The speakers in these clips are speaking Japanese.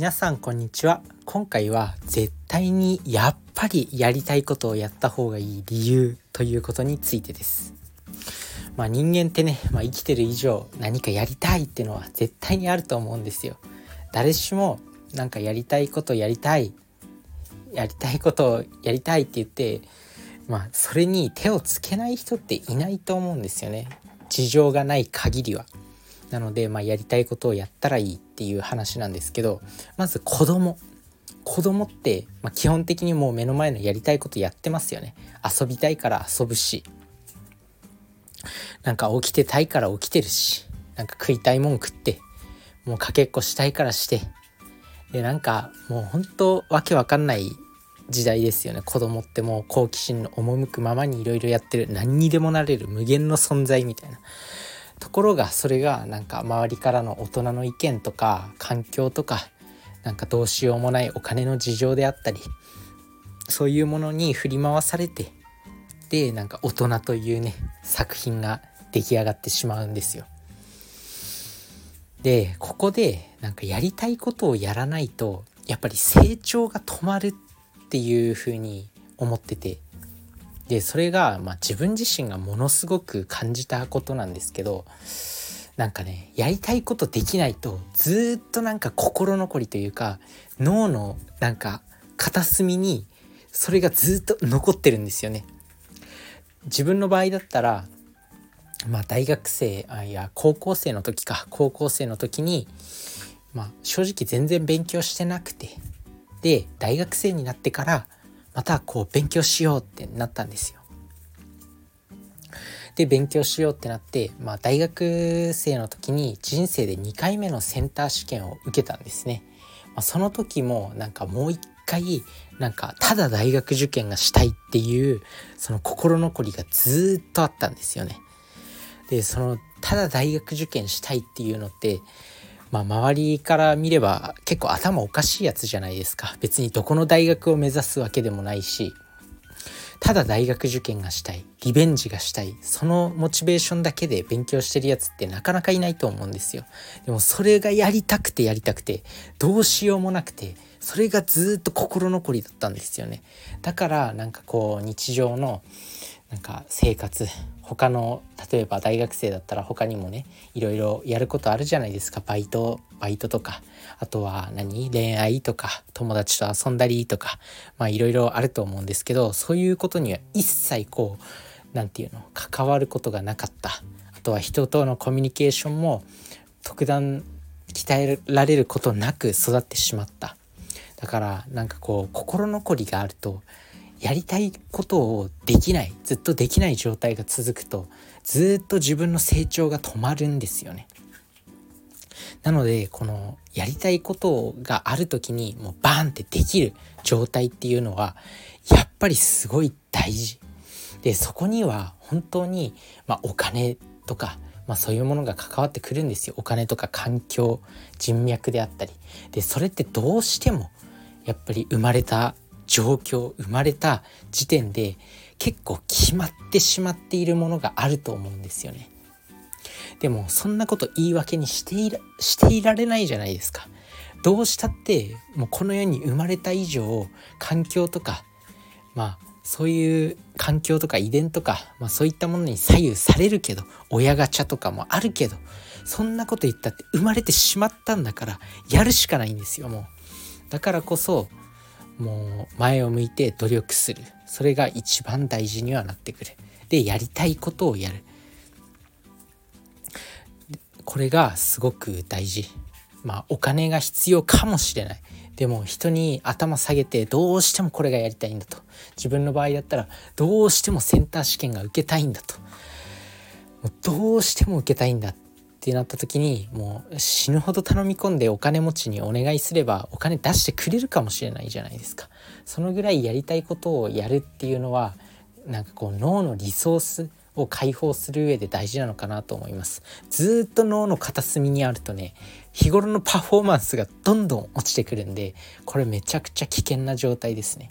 皆さんこんにちは。今回は絶対にやっぱりやりたいことをやった方がいい理由ということについてです。まあ人間ってね、まあ、生きてる以上何かやりたいっていうのは絶対にあると思うんですよ。誰しもなんかやりたいことやりたいやりたいことをやりたいって言ってまあそれに手をつけない人っていないと思うんですよね。事情がない限りは。なので、まあ、やりたいことをやったらいいっていう話なんですけどまず子供。子供って、まあ、基本的にもう目の前のやりたいことやってますよね。遊びたいから遊ぶし。なんか起きてたいから起きてるし。なんか食いたいもん食って。もうかけっこしたいからして。でなんかもうほんとわけわかんない時代ですよね。子供ってもう好奇心の赴くままにいろいろやってる。何にでもなれる無限の存在みたいな。ところがそれがなんか周りからの大人の意見とか環境とかなんかどうしようもないお金の事情であったりそういうものに振り回されてでなんか大人というね作品が出来上がってしまうんですよ。でここでなんかやりたいことをやらないとやっぱり成長が止まるっていうふうに思っててでそれが、まあ、自分自身がものすごく感じたことなんですけどなんかねやりたいことできないとずっとなんか心残りというか脳のなんか片隅にそれがずっと残ってるんですよね。自分の場合だったらまあ大学生あいや高校生の時か高校生の時にまあ正直全然勉強してなくてで大学生になってからまたこう勉強しようってなったんですよ。で勉強しようってなって、まあ、大学生の時に人生で2回目のセンター試験を受けたんですね。まあ、その時もなんかもう一回なんかただ大学受験がしたいっていうその心残りがずっとあったんですよね。でそのただ大学受験したいっていうのってまあ周りから見れば結構頭おかしいやつじゃないですか。別にどこの大学を目指すわけでもないし。ただ大学受験がしたい。リベンジがしたい。そのモチベーションだけで勉強してるやつってなかなかいないと思うんですよ。でもそれがやりたくてやりたくてどうしようもなくてそれがずっと心残りだったんですよね。だからなんかこう日常のなんか生活。他の例えば大学生だったら他にもねいろいろやることあるじゃないですか。バイトバイトとか。あとは何？恋愛とか。友達と遊んだりとか。まあいろいろあると思うんですけどそういうことには一切こう何て言うの？関わることがなかった。あとは人とのコミュニケーションも特段鍛えられることなく育ってしまった。だからなんかこう心残りがあるとやりたいことをできないずっとできない状態が続くとずっと自分の成長が止まるんですよね。なのでこのやりたいことがある時にもうバーンってできる状態っていうのはやっぱりすごい大事。でそこには本当に、まあ、お金とか、まあ、そういうものが関わってくるんですよ。お金とか環境人脈であったり。でそれってどうしてもやっぱり生まれた状況生まれた時点で結構決まってしまっているものがあると思うんですよね。でもそんなこと言い訳にしていらしていられないじゃないですか。どうしたってもうこの世に生まれた以上環境とかまあそういう環境とか遺伝とか、まあ、そういったものに左右されるけど親ガチャとかもあるけどそんなこと言ったって生まれてしまったんだからやるしかないんですよもう。だからこそもう前を向いて努力する。それが一番大事にはなってくる。でやりたいことをやる。これがすごく大事。まあお金が必要かもしれない。でも人に頭下げてどうしてもこれがやりたいんだと。自分の場合だったらどうしてもセンター試験が受けたいんだと。どうしても受けたいんだって。ってなった時にもう死ぬほど頼み込んでお金持ちにお願いすればお金出してくれるかもしれないじゃないですか。そのぐらいやりたいことをやるっていうのはなんかこう脳のリソースを解放する上で大事なのかなと思います。ずっと脳の片隅にあるとね日頃のパフォーマンスがどんどん落ちてくるんでこれめちゃくちゃ危険な状態ですね。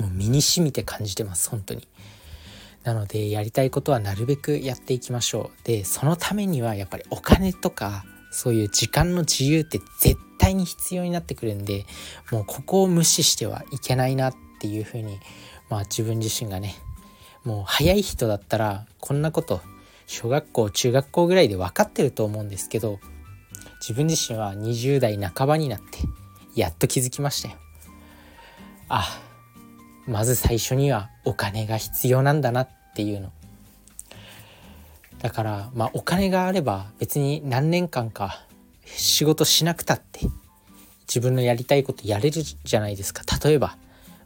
もう身に染みて感じてます本当に。なのでやりたいことはなるべくやっていきましょうでそのためにはやっぱりお金とかそういう時間の自由って絶対に必要になってくるんでもうここを無視してはいけないなっていうふうにまあ自分自身がねもう早い人だったらこんなこと小学校中学校ぐらいで分かってると思うんですけど自分自身は20代半ばになってやっと気づきましたよ。あまず最初にはお金が必要なんだなっていうの。だからまあお金があれば別に何年間か仕事しなくたって自分のやりたいことやれるじゃないですか例えば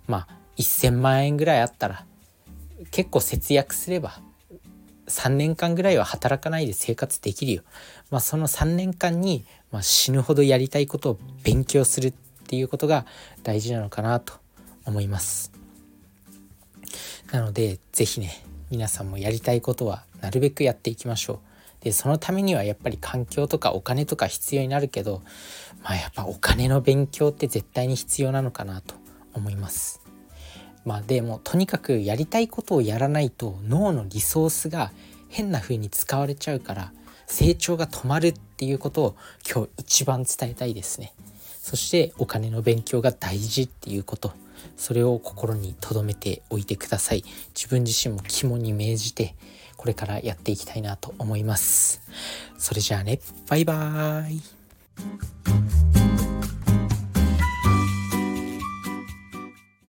まあ1,000万円ぐらいあったら結構節約すれば3年間ぐらいは働かないで生活できるよ。まあ、その3年間に、まあ、死ぬほどやりたいことを勉強するっていうことが大事なのかなと思います。なので是非ね皆さんもやりたいことはなるべくやっていきましょう。でそのためにはやっぱり環境とかお金とか必要になるけどまあやっぱお金の勉強って絶対に必要なのかなと思います。まあでもとにかくやりたいことをやらないと脳のリソースが変な風に使われちゃうから成長が止まるっていうことを今日一番伝えたいですね。そしてお金の勉強が大事っていうことそれを心に留めておいてください。自分自身も肝に銘じてこれからやっていきたいなと思います。それじゃあね。バイバーイ。